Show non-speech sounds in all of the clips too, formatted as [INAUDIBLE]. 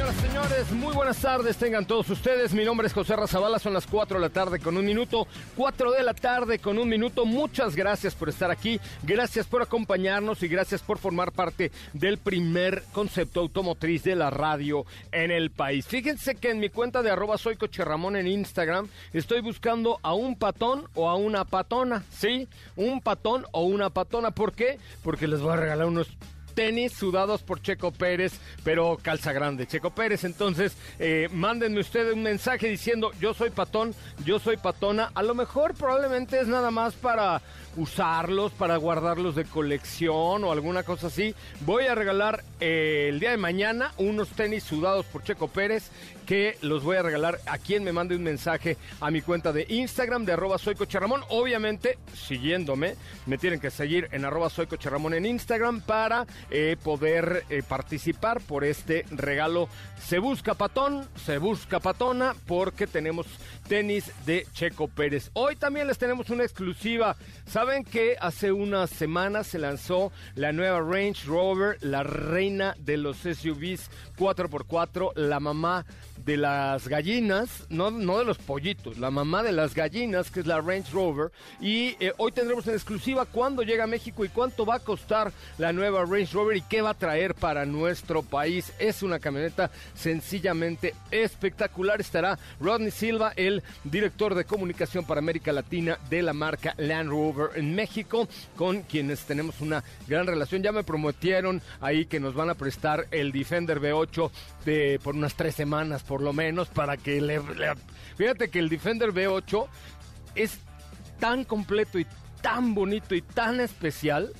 Señoras y señores, muy buenas tardes tengan todos ustedes. Mi nombre es José Razabala, son las 4 de la tarde con un minuto. 4 de la tarde con un minuto. Muchas gracias por estar aquí, gracias por acompañarnos y gracias por formar parte del primer concepto automotriz de la radio en el país. Fíjense que en mi cuenta de arroba soy Ramón en Instagram estoy buscando a un patón o a una patona. ¿Sí? Un patón o una patona. ¿Por qué? Porque les voy a regalar unos tenis sudados por Checo Pérez, pero calza grande Checo Pérez. Entonces, eh, mándenme ustedes un mensaje diciendo, yo soy patón, yo soy patona. A lo mejor probablemente es nada más para usarlos, para guardarlos de colección o alguna cosa así. Voy a regalar eh, el día de mañana unos tenis sudados por Checo Pérez que los voy a regalar a quien me mande un mensaje a mi cuenta de Instagram de arroba soy Obviamente, siguiéndome, me tienen que seguir en arroba soy en Instagram para eh, poder eh, participar por este regalo. Se busca patón, se busca patona, porque tenemos tenis de Checo Pérez. Hoy también les tenemos una exclusiva. Saben que hace unas semanas se lanzó la nueva Range Rover, la reina de los SUVs 4x4, la mamá de las gallinas, no, no de los pollitos, la mamá de las gallinas, que es la Range Rover. Y eh, hoy tendremos en exclusiva cuándo llega a México y cuánto va a costar la nueva Range Rover y qué va a traer para nuestro país. Es una camioneta sencillamente espectacular. Estará Rodney Silva, el director de comunicación para América Latina de la marca Land Rover en México, con quienes tenemos una gran relación. Ya me prometieron ahí que nos van a prestar el Defender V8 de, por unas tres semanas por lo menos, para que le, Fíjate que el Defender V8 es tan completo y tan bonito y tan especial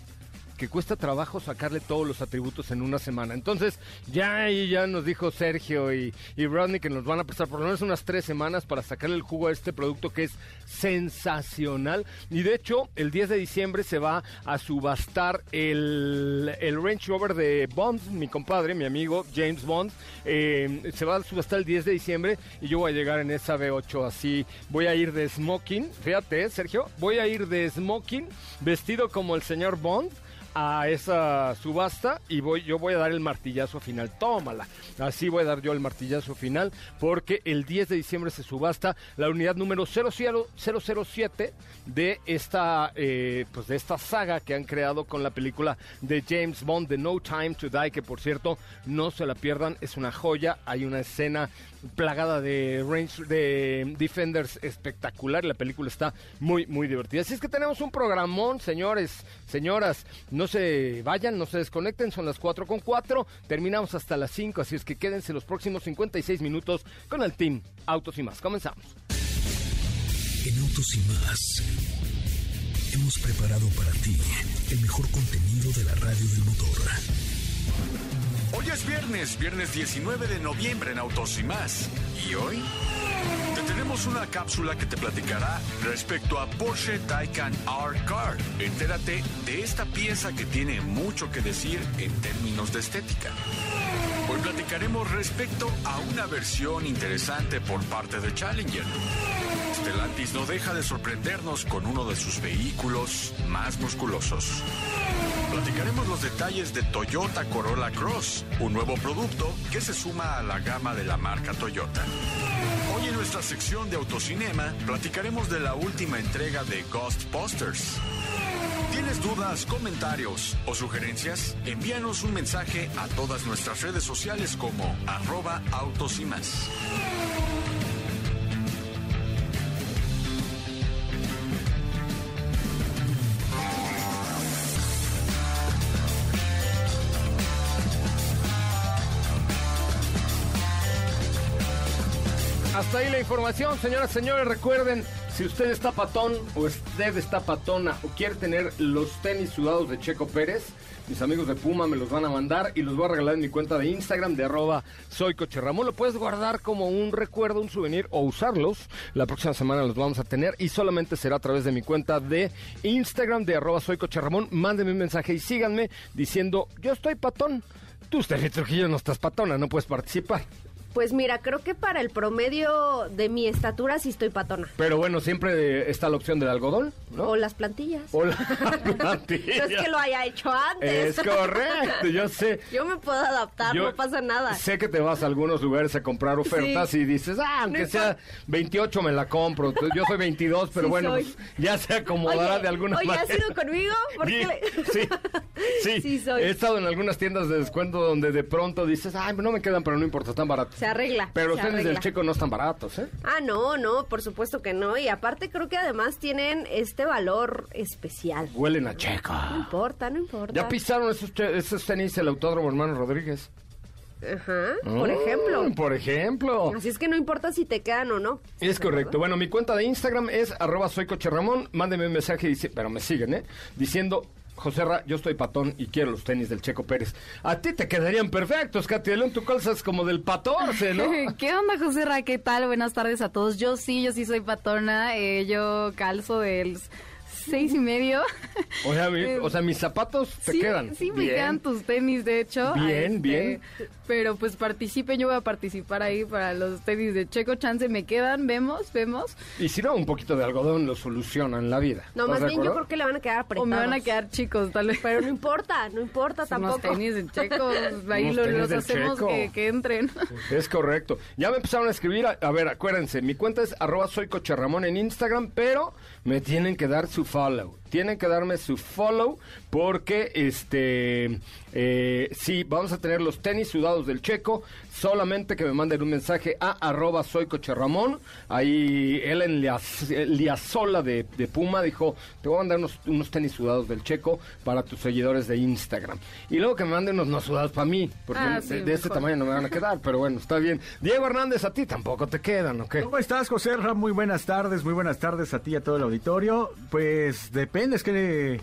que cuesta trabajo sacarle todos los atributos en una semana. Entonces, ya ya nos dijo Sergio y, y Rodney que nos van a prestar por lo menos unas tres semanas para sacarle el jugo a este producto que es sensacional. Y de hecho, el 10 de diciembre se va a subastar el, el Range Rover de Bond, mi compadre, mi amigo James Bond. Eh, se va a subastar el 10 de diciembre y yo voy a llegar en esa V8 así. Voy a ir de smoking, fíjate, Sergio, voy a ir de smoking, vestido como el señor Bond a esa subasta y voy, yo voy a dar el martillazo final. Tómala. Así voy a dar yo el martillazo final porque el 10 de diciembre se subasta la unidad número 007 de esta, eh, pues de esta saga que han creado con la película de James Bond de No Time to Die, que por cierto no se la pierdan, es una joya. Hay una escena plagada de range de Defenders espectacular. La película está muy, muy divertida. Así es que tenemos un programón, señores, señoras. No se vayan, no se desconecten, son las 4 con 4. Terminamos hasta las 5, así es que quédense los próximos 56 minutos con el team Autos y más. Comenzamos. En Autos y más hemos preparado para ti el mejor contenido de la radio del motor. Hoy es viernes, viernes 19 de noviembre en Autos y más. ¿Y hoy? Te tenemos una cápsula que te platicará respecto a Porsche Taycan R-Car. Entérate de esta pieza que tiene mucho que decir en términos de estética. Hoy platicaremos respecto a una versión interesante por parte de Challenger. Stellantis no deja de sorprendernos con uno de sus vehículos más musculosos. Platicaremos los detalles de Toyota Corolla Cross, un nuevo producto que se suma a la gama de la marca Toyota. Hoy en nuestra sección de autocinema platicaremos de la última entrega de Ghostbusters. ¿Tienes dudas, comentarios o sugerencias? Envíanos un mensaje a todas nuestras redes sociales como arroba autos y más. Ahí la información, señoras y señores. Recuerden, si usted está patón o usted está patona o quiere tener los tenis sudados de Checo Pérez, mis amigos de Puma me los van a mandar y los voy a regalar en mi cuenta de Instagram de arroba soy Ramón. Lo puedes guardar como un recuerdo, un souvenir o usarlos. La próxima semana los vamos a tener y solamente será a través de mi cuenta de Instagram de arroba soy Coche Ramón. Mándenme un mensaje y síganme diciendo yo estoy patón. Tú, Steffi Trujillo, no estás patona, no puedes participar. Pues mira, creo que para el promedio de mi estatura sí estoy patona. Pero bueno, siempre está la opción del algodón, ¿no? O las plantillas. O la [LAUGHS] plantilla. No es que lo haya hecho antes. Es correcto, yo sé. Yo me puedo adaptar, Yo no pasa nada. Sé que te vas a algunos lugares a comprar ofertas Sí. y dices, ah, aunque No sea 28 me la compro. Yo soy [LAUGHS] 22, pero Sí bueno, pues, ya se acomodará Oye, de alguna oye, manera. ¿has ido conmigo? ¿Por Sí, sí, sí. [LAUGHS] Sí soy. He estado en algunas tiendas de descuento donde de pronto dices, ay, no me quedan, pero no importa, están baratos. Se arregla. Pero los tenis del checo no están baratos, ¿eh? Ah, no, no, por supuesto que no. Y aparte creo que además tienen este valor especial. Huelen a checo. No importa, no importa. Ya pisaron esos, tenis el autódromo hermano Rodríguez. Ajá, por Mm, ejemplo. Por ejemplo. Así es que no importa si te quedan o no. Es correcto. Bueno, mi cuenta de Instagram es arroba soy coche Ramón. Mándeme un mensaje, dice, pero me siguen, ¿eh? Diciendo, José Ra, yo estoy patón y quiero los tenis del Checo Pérez. A ti te quedarían perfectos, Katy León. Tú calzas como del 14, ¿no? [LAUGHS] ¿Qué onda, José Ra? ¿Qué tal? Buenas tardes a todos. Yo sí, yo sí soy patona. eh, yo calzo del seis y medio. O sea, mi- [LAUGHS] o sea mis zapatos te sí, quedan. Sí, me Bien. quedan tus tenis, de hecho. Bien, Este, bien. Pero pues participen, yo voy a participar ahí para los tenis de Checo Chance. Me quedan, vemos, vemos. Y si no, un poquito de algodón lo solucionan la vida. No, ¿Estás más bien yo creo que le van a quedar apretados. O me van a quedar chicos, tal vez. Pero no importa, no importa Unos tampoco. tenis de Checo, [LAUGHS] ahí lo- tenis los del hacemos Checo. que, que entren. [LAUGHS] Es correcto. Ya me empezaron a escribir. A, a ver, acuérdense, mi cuenta es arroba soy en Instagram, pero me tienen que dar su follow. Tienen que darme su follow porque, este, eh, sí, vamos a tener los tenis sudados del Checo. Solamente que me manden un mensaje a arroba soy coche Ramón. Ahí Ellen Liaz- Liazola de, de Puma dijo, te voy a mandar unos, unos tenis sudados del Checo para tus seguidores de Instagram. Y luego que me manden unos no sudados para mí, porque Ah, de, sí, de este tamaño no me van a quedar, pero bueno, está bien. Diego Hernández, a ti tampoco te quedan, ¿o qué? ¿Cómo estás, José Ra? Muy buenas tardes, muy buenas tardes a ti y a todo el auditorio. Pues depende, es que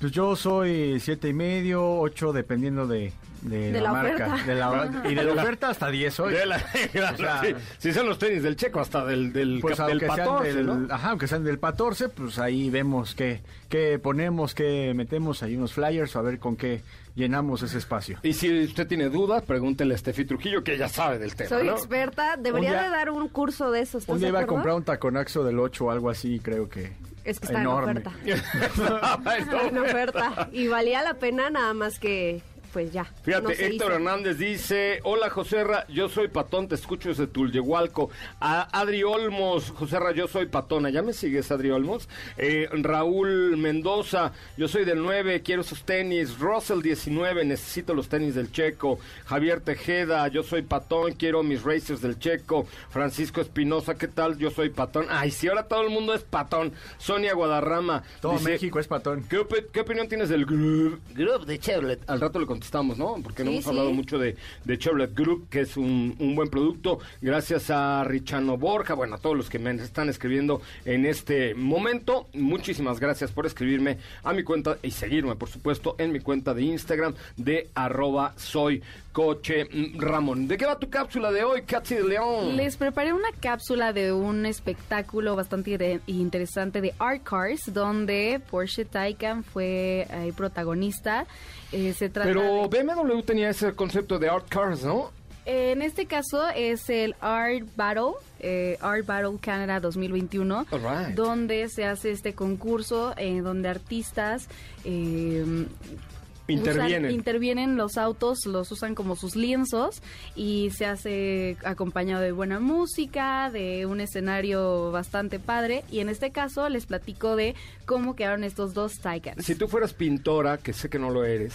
pues yo soy siete y medio, ocho, dependiendo de, de, De la, la marca. oferta. De la, y de la oferta hasta 10 hoy. De la- O [LAUGHS] sea, sí. Si son los tenis del checo, hasta del, del, Pues cap- del aunque, sean 14, del, ¿no? ajá, aunque sean del 14, pues ahí vemos qué, qué ponemos, qué metemos, ahí unos flyers, a ver con qué llenamos ese espacio. Y si usted tiene dudas, pregúntele a Estefi Trujillo, que ella sabe del tema, Soy ¿no? experta, debería día- de dar un curso de eso. ¿estás Un día iba a comprar un taconaxo del 8 o algo así, creo que Es que está enorme. [LAUGHS] [LAUGHS] en oferta. Está en oferta. Y valía la pena nada más que, pues ya. Fíjate, no se Héctor hizo. Hernández dice, hola Joserra, yo soy Patón, te escucho desde Tulyehualco. A Adri Olmos, Joserra, yo soy Patona, ¿ya me sigues Adri Olmos? Eh, Raúl Mendoza, yo soy del 9, quiero sus tenis. Russell 19, necesito los tenis del Checo. Javier Tejeda, yo soy Patón, quiero mis racers del Checo. Francisco Espinosa, ¿qué tal? Yo soy Patón. Ay, si ahora todo el mundo es Patón. Sonia Guadarrama. Todo dice, México es patón. ¿Qué, opi- qué opinión tienes del Group, Group de Chevrolet? Al rato le contestamos, ¿no? Porque no hemos sí. hablado mucho de, de Chevrolet Group, que es un, un buen producto. Gracias a Richano Borja, bueno, a todos los que me están escribiendo en este momento. Muchísimas gracias por escribirme a mi cuenta y seguirme, por supuesto, en mi cuenta de Instagram de arroba soy coche mm, Ramón. ¿De qué va tu cápsula de hoy, Katy de León? Les preparé una cápsula de un espectáculo bastante interesante de Art Cars, donde Porsche Taycan fue eh, protagonista. Eh, se trata Pero de- BMW tenía ese concepto de art cars, ¿no? en este caso es el Art Battle, eh, Art Battle Canada 2021, All right. donde se hace este concurso, eh, donde artistas eh, Intervienen. usan- intervienen los autos, los usan como sus lienzos y se hace acompañado de buena música, de un escenario bastante padre. Y en este caso les platico de cómo quedaron estos dos Taycans. Si tú fueras pintora, que sé que no lo eres,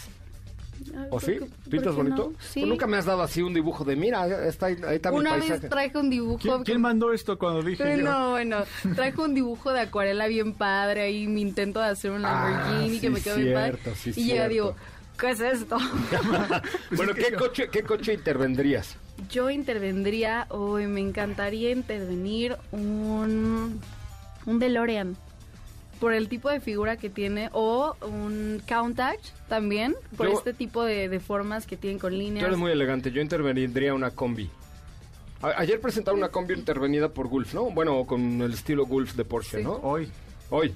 Ay, ¿o ¿por sí? por ¿Pintas qué no? bonito? Sí. Pues nunca me has dado así un dibujo de, mira, está, ahí está mi Una paisaje. vez traje un dibujo. ¿Quién, quién mandó esto cuando dije Eh, yo? No, bueno, traje un dibujo de acuarela bien padre ahí mi intento de hacer un Lamborghini Ah, sí, que me quedó bien padre. sí, y ya cierto. digo, ¿qué es esto? [LAUGHS] bueno, ¿qué coche, ¿qué coche intervendrías? Yo intervendría, hoy me encantaría intervenir un, un DeLorean por el tipo de figura que tiene o un Countach también por Yo- este tipo de, de formas que tienen con Tú líneas. eres muy elegante, yo intervendría una combi. A- ayer presentaron una combi intervenida por Gulf, ¿no? Bueno, con el estilo Gulf de Porsche, Sí. ¿no? Hoy. Hoy.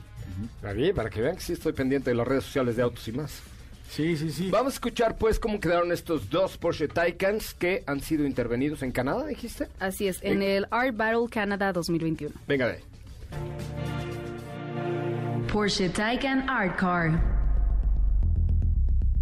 La vi, para que vean que sí estoy pendiente de las redes sociales de autos y más. Sí, sí, sí. Vamos a escuchar pues cómo quedaron estos dos Porsche Taycans que han sido intervenidos en Canadá, dijiste. Así es, en el Art Battle Canada 2021. Venga de ahí. Porsche Taycan Art Car.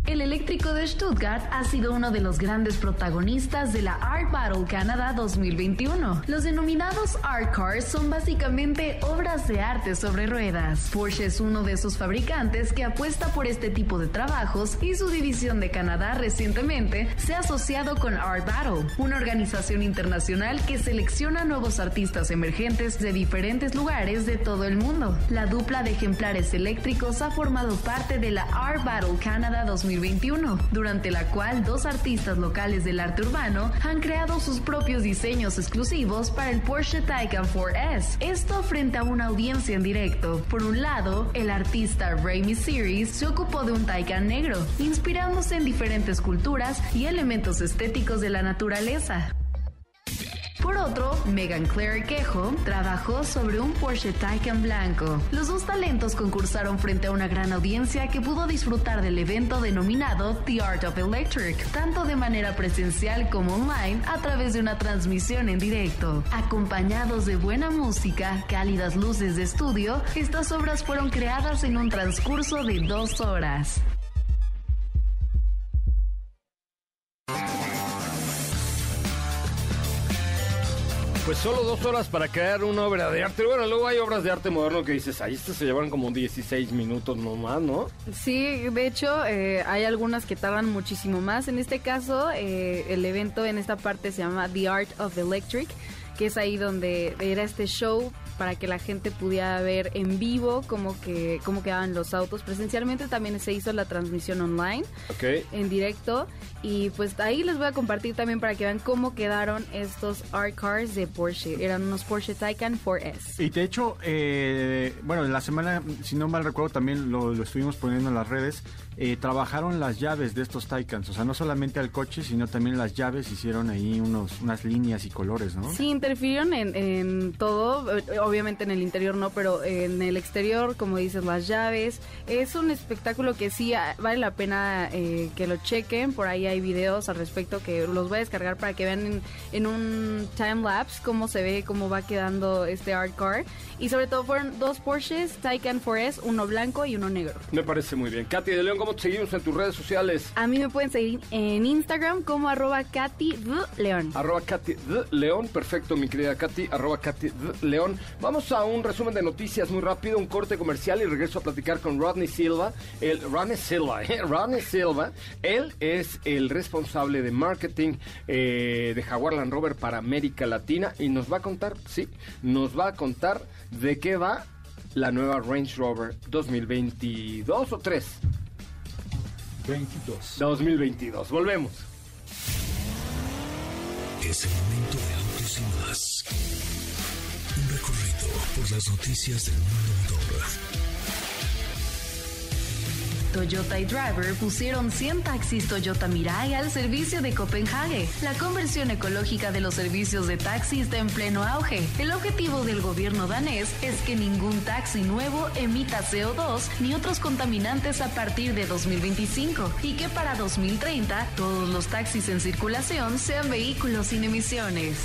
El eléctrico de Stuttgart ha sido uno de los grandes protagonistas de la Art Battle Canada 2021. Los denominados Art Cars son básicamente obras de arte sobre ruedas. Porsche es uno de esos fabricantes que apuesta por este tipo de trabajos y su división de Canadá recientemente se ha asociado con Art Battle, una organización internacional que selecciona nuevos artistas emergentes de diferentes lugares de todo el mundo. La dupla de ejemplares eléctricos ha formado parte de la Art Battle Canada 2021, durante la cual dos artistas locales del arte urbano han creado sus propios diseños exclusivos para el Porsche Taycan 4S. Esto frente a una audiencia en directo. Por un lado, el artista Raimi Series se ocupó de un Taycan negro, inspirándose en diferentes culturas y elementos estéticos de la naturaleza. Otro, Megan Claire Quejo trabajó sobre un Porsche Taycan blanco. Los dos talentos concursaron frente a una gran audiencia que pudo disfrutar del evento denominado The Art of Electric, tanto de manera presencial como online a través de una transmisión en directo. Acompañados de buena música, cálidas luces de estudio, estas obras fueron creadas en un transcurso de dos horas. Pues solo dos horas para crear una obra de arte. Bueno, luego hay obras de arte moderno que dices, ahí se llevan como 16 minutos nomás, ¿no? Sí, de hecho, eh, hay algunas que tardan muchísimo más. En este caso, eh, el evento en esta parte se llama The Art of Electric, que es ahí donde era este show para que la gente pudiera ver en vivo cómo, que, cómo quedaban los autos. Presencialmente también se hizo la transmisión online Ok. en directo y pues ahí les voy a compartir también para que vean cómo quedaron estos art cars de Porsche. Eran unos Porsche Taycan 4S. Y de hecho, eh, bueno, en la semana, si no mal recuerdo, también lo, lo estuvimos poniendo en las redes. Eh, trabajaron las llaves de estos Taycans, o sea, no solamente al coche, sino también las llaves hicieron ahí unos, unas líneas y colores, ¿no? Sí, interfirieron en, en todo, eh, obviamente en el interior no, pero en el exterior, como dices, las llaves. Es un espectáculo que sí ah, vale la pena eh, que lo chequen, por ahí hay videos al respecto que los voy a descargar para que vean en, en un time lapse cómo se ve, cómo va quedando este art car. Y sobre todo fueron dos Porsches Taycan 4S, uno blanco y uno negro. Me parece muy bien. Katy de León, ¿cómo te seguimos en tus redes sociales? A mí me pueden seguir en Instagram como arroba Katy. León. Arroba Katy. León, perfecto, mi querida Katy, arroba Katy. León. Vamos a un resumen de noticias muy rápido, un corte comercial y regreso a platicar con Rodney Silva. El Rodney Silva, [LAUGHS] ¿eh? Rodney Silva, él es el responsable de marketing eh, de Jaguar Land Rover para América Latina y nos va a contar, sí, nos va a contar de qué va la nueva Range Rover 2022 o 3. 22. 2022. Volvemos. Es el momento de autos y más. Un recorrido por las noticias del mundo Toyota y Driver pusieron 100 taxis Toyota Mirai al servicio de Copenhague. La conversión ecológica de los servicios de taxi está en pleno auge. El objetivo del gobierno danés es que ningún taxi nuevo emita CO2 ni otros contaminantes a partir de 2025 y que para 2030 todos los taxis en circulación sean vehículos sin emisiones.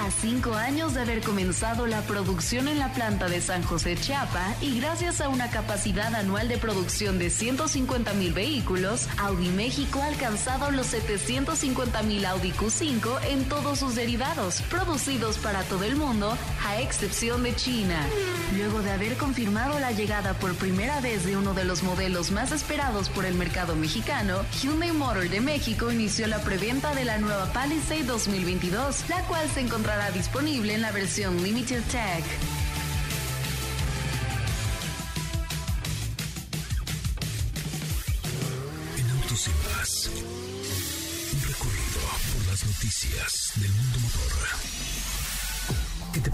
A cinco años de haber comenzado la producción en la planta de San José Chiapa y gracias a una capacidad anual de producción de 100 650 mil vehículos, Audi México ha alcanzado los 750 mil Audi Q5 en todos sus derivados, producidos para todo el mundo, a excepción de China. Luego de haber confirmado la llegada por primera vez de uno de los modelos más esperados por el mercado mexicano, Hyundai Motor de México inició la preventa de la nueva Palisade 2022, la cual se encontrará disponible en la versión Limited Tech.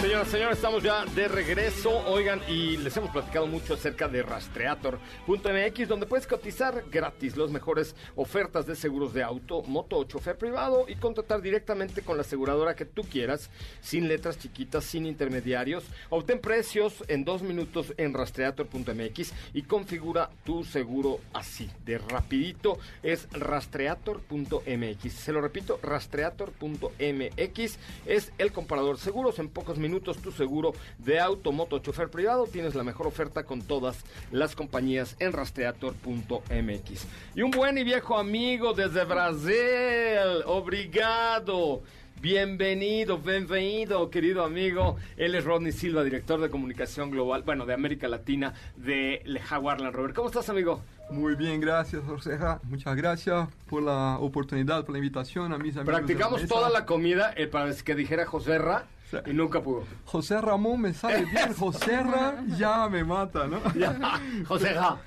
Señoras, señores, estamos ya de regreso. Oigan, y les hemos platicado mucho acerca de rastreator.mx, donde puedes cotizar gratis las mejores ofertas de seguros de auto, moto o chofer privado y contratar directamente con la aseguradora que tú quieras, sin letras chiquitas, sin intermediarios. Obtén precios en dos minutos en rastreator.mx y configura tu seguro así, de rapidito. Es rastreator.mx. Se lo repito, rastreator.mx es el comparador seguros en pocos minutos tu seguro de auto, moto, chofer privado. Tienes la mejor oferta con todas las compañías en rastreator.mx. Y un buen y viejo amigo desde Brasil. Obrigado. Bienvenido, bienvenido, querido amigo. Él es Rodney Silva, director de comunicación global, bueno, de América Latina de Jaguar Land Rover. ¿Cómo estás, amigo? Muy bien, gracias, Joseja. Muchas gracias por la oportunidad, por la invitación a mis amigos. Practicamos toda la comida eh, para que dijera Joserra y nunca pudo. José Ramón me sale bien, [LAUGHS] José Ra ya me mata, ¿no? José Ra.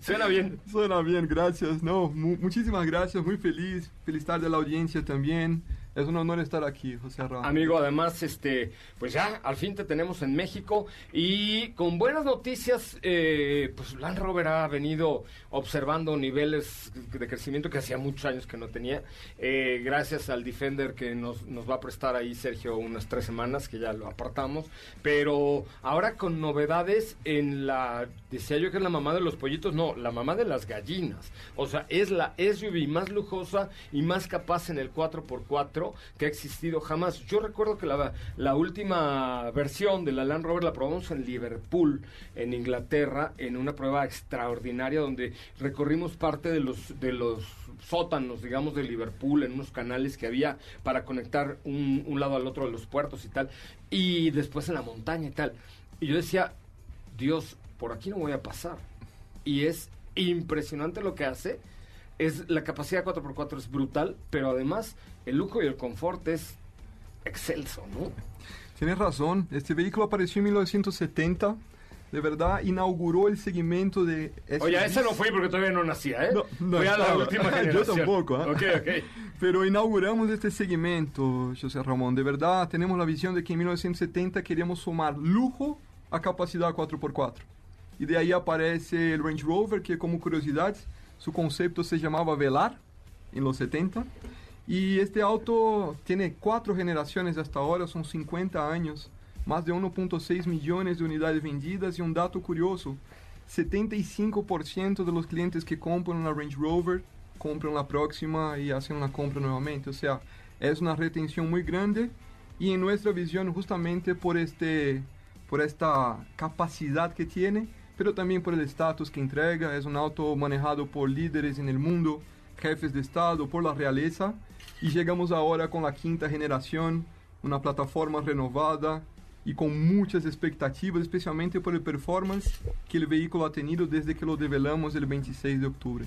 Suena bien. Suena bien, gracias. No, mu muchísimas gracias, muy feliz. Feliz tarde a la audiencia también. Es un honor estar aquí, José Ra. Amigo, además, este, pues ya al fin te tenemos en México y con buenas noticias, eh, pues Land Rover ha venido observando niveles de crecimiento que hacía muchos años que no tenía. Eh, gracias al Defender que nos, nos va a prestar ahí Sergio unas tres semanas, que ya lo apartamos. Pero ahora con novedades en la, decía yo que es la mamá de los pollitos, no, la mamá de las gallinas. O sea, es la SUV más lujosa y más capaz en el 4x4 que ha existido jamás. Yo recuerdo que la, la última versión de la Land Rover la probamos en Liverpool, en Inglaterra, en una prueba extraordinaria donde recorrimos parte de los, de los sótanos, digamos, de Liverpool, en unos canales que había para conectar un, un lado al otro de los puertos y tal, y después en la montaña y tal. Y yo decía, Dios, por aquí no voy a pasar. Y es impresionante lo que hace. Es, la capacidad 4x4 es brutal, pero además el lujo y el confort es excelso, ¿no? Tienes razón, este vehículo apareció en 1970 de verdad inauguró el segmento de... SUVs. Oye, ese no fue porque todavía no nacía, ¿eh? No, no fue a la última [LAUGHS] generación. Yo tampoco, ¿eh? Ok, ok. [LAUGHS] Pero inauguramos este segmento, José Ramón. De verdad, tenemos la visión de que en 1970 queríamos sumar lujo a capacidad 4x4. Y de ahí aparece el Range Rover, que como curiosidad, su concepto se llamaba Velar, en los 70. Y este auto tiene cuatro generaciones hasta ahora, son 50 años más de 1.6 millones de unidades vendidas y un dato curioso, 75% de los clientes que compran una Range Rover compran la próxima y hacen una compra nuevamente. O sea, es una retención muy grande y en nuestra visión justamente por, este, por esta capacidad que tiene, pero también por el estatus que entrega. Es un auto manejado por líderes en el mundo, jefes de Estado, por la realeza. Y llegamos ahora con la quinta generación, una plataforma renovada, y con muchas expectativas, especialmente por el performance que el vehículo ha tenido desde que lo develamos el 26 de octubre.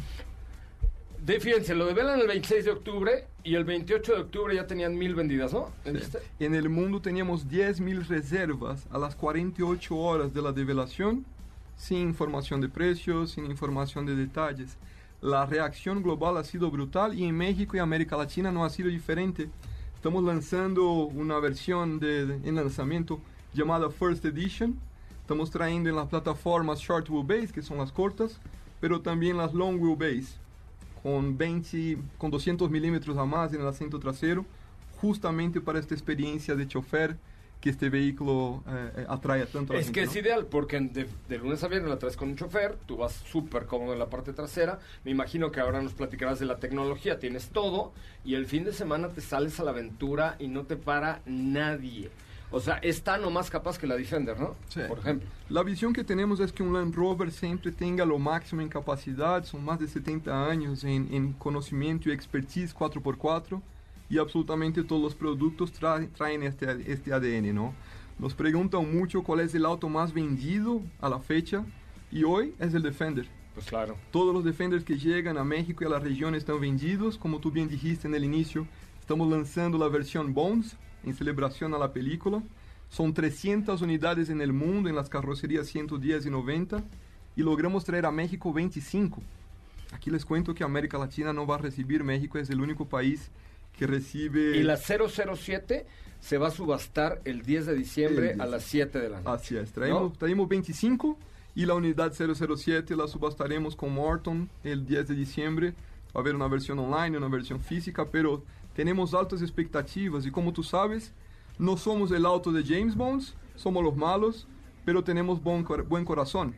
De, fíjense, lo develan el 26 de octubre y el 28 de octubre ya tenían mil vendidas, ¿no? ¿En, este? en el mundo teníamos 10 mil reservas a las 48 horas de la develación, sin información de precios, sin información de detalles. La reacción global ha sido brutal y en México y América Latina no ha sido diferente. Estamos lanzando una versión de, de, en lanzamiento llamada First Edition. Estamos trayendo en las plataformas Short Wheelbase, que son las cortas, pero también las Long Wheelbase, con 20, con 200 milímetros a más en el asiento trasero, justamente para esta experiencia de chofer que este vehículo eh, eh, atrae a tanto a la Es gente, que ¿no? es ideal, porque de, de lunes a viernes la traes con un chofer, tú vas súper cómodo en la parte trasera. Me imagino que ahora nos platicarás de la tecnología, tienes todo, y el fin de semana te sales a la aventura y no te para nadie. O sea, es tan o más capaz que la Defender, ¿no? Sí. Por ejemplo. La visión que tenemos es que un Land Rover siempre tenga lo máximo en capacidad, son más de 70 años en, en conocimiento y expertise 4x4 y absolutamente todos los productos traen, traen este, este ADN, ¿no? Nos preguntan mucho cuál es el auto más vendido a la fecha y hoy es el Defender. Pues claro. Todos los Defenders que llegan a México y a la región están vendidos, como tú bien dijiste en el inicio, estamos lanzando la versión Bones en celebración a la película. Son 300 unidades en el mundo en las carrocerías 110 y 90 y logramos traer a México 25. Aquí les cuento que América Latina no va a recibir, México es el único país que recibe... Y la 007 se va a subastar el 10 de diciembre El a 10. las 7 de la noche. Así es, traemos, ¿No? traemos 25 y la unidad 007 la subastaremos con Morton el 10 de diciembre. Va a haber una versión online, una versión física, pero tenemos altas expectativas y como tú sabes, no somos el auto de James Bond, somos los malos, pero tenemos buen, buen corazón,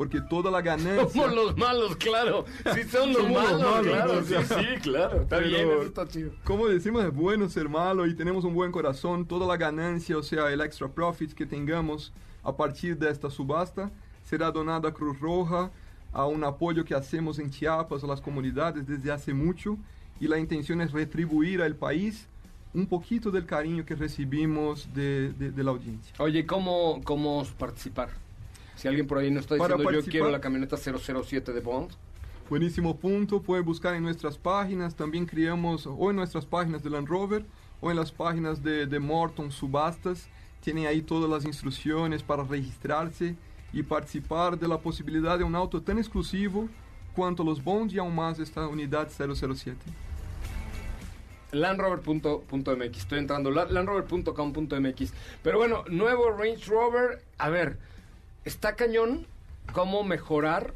porque toda la ganancia... Somos los malos, claro. Sí, son los Somos los malos, malos, claro. Sí, sí, claro. Está Pero- bien, eso está chido. Como decimos, es bueno ser malo y tenemos un buen corazón. Toda la ganancia, o sea, el extra profit que tengamos a partir de esta subasta, será donada a Cruz Roja, a un apoyo que hacemos en Chiapas a las comunidades desde hace mucho. Y la intención es retribuir al país un poquito del cariño que recibimos de, de- de la audiencia. Oye, ¿cómo, ¿cómo participar? Si alguien por ahí no está diciendo yo quiero la camioneta 007 de Bond, Buenísimo punto, puede buscar en nuestras páginas, también creamos o en nuestras páginas de Land Rover o en las páginas de, de Morton Subastas, tienen ahí todas las instrucciones para registrarse y participar de la posibilidad de un auto tan exclusivo cuanto los Bonds y aún más esta unidad 007. landrover.mx. Estoy entrando, la- landrover.com.mx. Pero bueno, nuevo Range Rover. A ver, está cañón cómo mejorar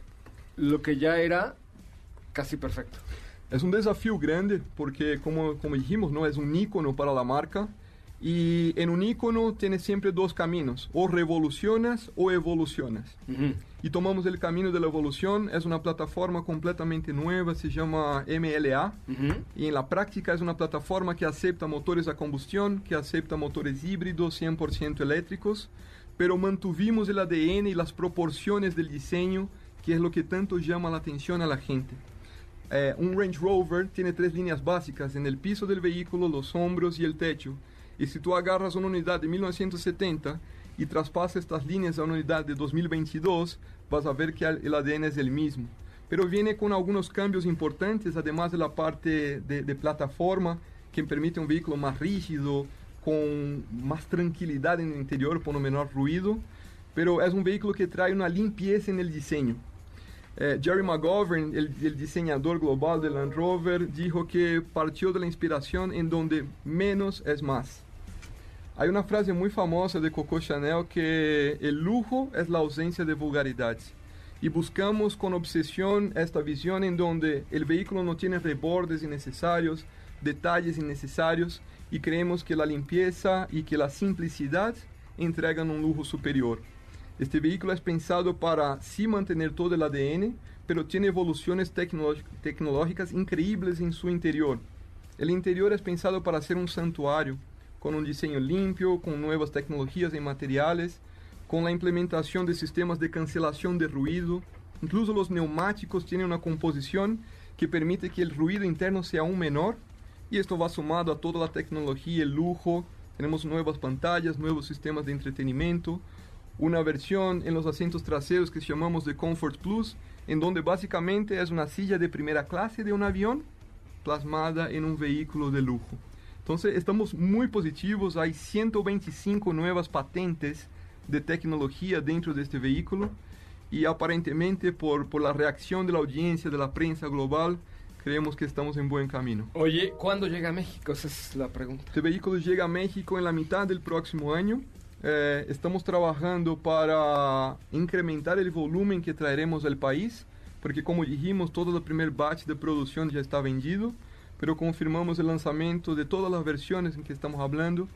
lo que ya era casi perfecto. Es un desafío grande porque, como, como dijimos, ¿no? es un ícono para la marca. Y en un ícono tienes siempre dos caminos, o revolucionas o evolucionas. Y tomamos el camino de la evolución, es una plataforma completamente nueva, se llama MLA. Y en la práctica es una plataforma que acepta motores a combustión, que acepta motores híbridos 100% eléctricos, pero mantuvimos el ADN y las proporciones del diseño, que es lo que tanto llama la atención a la gente. Eh, un Range Rover tiene tres líneas básicas en el piso del vehículo, los hombros y el techo. Y si tú agarras una unidad de 1970 y traspasas estas líneas a una unidad de 2022, vas a ver que el ADN es el mismo. Pero viene con algunos cambios importantes, además de la parte de, de plataforma, que permite un vehículo más rígido, con más tranquilidad en el interior, por menor ruido. Pero es un vehículo que trae una limpieza el diseño. Eh, Jerry McGovern, el, el diseñador global de Land Rover, dijo que partió de la inspiración en donde menos es más. Hay una frase muy famosa de Coco Chanel que el lujo es la ausencia de vulgaridad. Y buscamos con obsesión esta visión en donde el vehículo no tiene rebordes innecesarios, detalles innecesarios, y creemos que la limpieza y que la simplicidad entregan un lujo superior. Este vehículo es pensado para sí mantener todo el ADN, pero tiene evoluciones tecnológicas increíbles en su interior. El interior es pensado para ser un santuario, con un diseño limpio, con nuevas tecnologías y materiales, con la implementación de sistemas de cancelación de ruido. Incluso los neumáticos tienen una composición que permite que el ruido interno sea aún menor y esto va sumado a toda la tecnología, el lujo. Tenemos nuevas pantallas, nuevos sistemas de entretenimiento, una versión en los asientos traseros que llamamos de Comfort Plus, en donde básicamente es una silla de primera clase de un avión plasmada en un vehículo de lujo. Entonces estamos muy positivos, hay 125 nuevas patentes de tecnología dentro de este vehículo y aparentemente por, por la reacción de la audiencia, de la prensa global, creemos que estamos en buen camino. Oye, ¿cuándo llega a México? Esa es la pregunta. Este vehículo llega a México en la mitad del próximo año. Eh, estamos trabajando para incrementar el volumen que traeremos al país, porque como dijimos, todo el primer batch de producción ya está vendido, pero confirmamos el lanzamiento de todas las versiones en que estamos hablando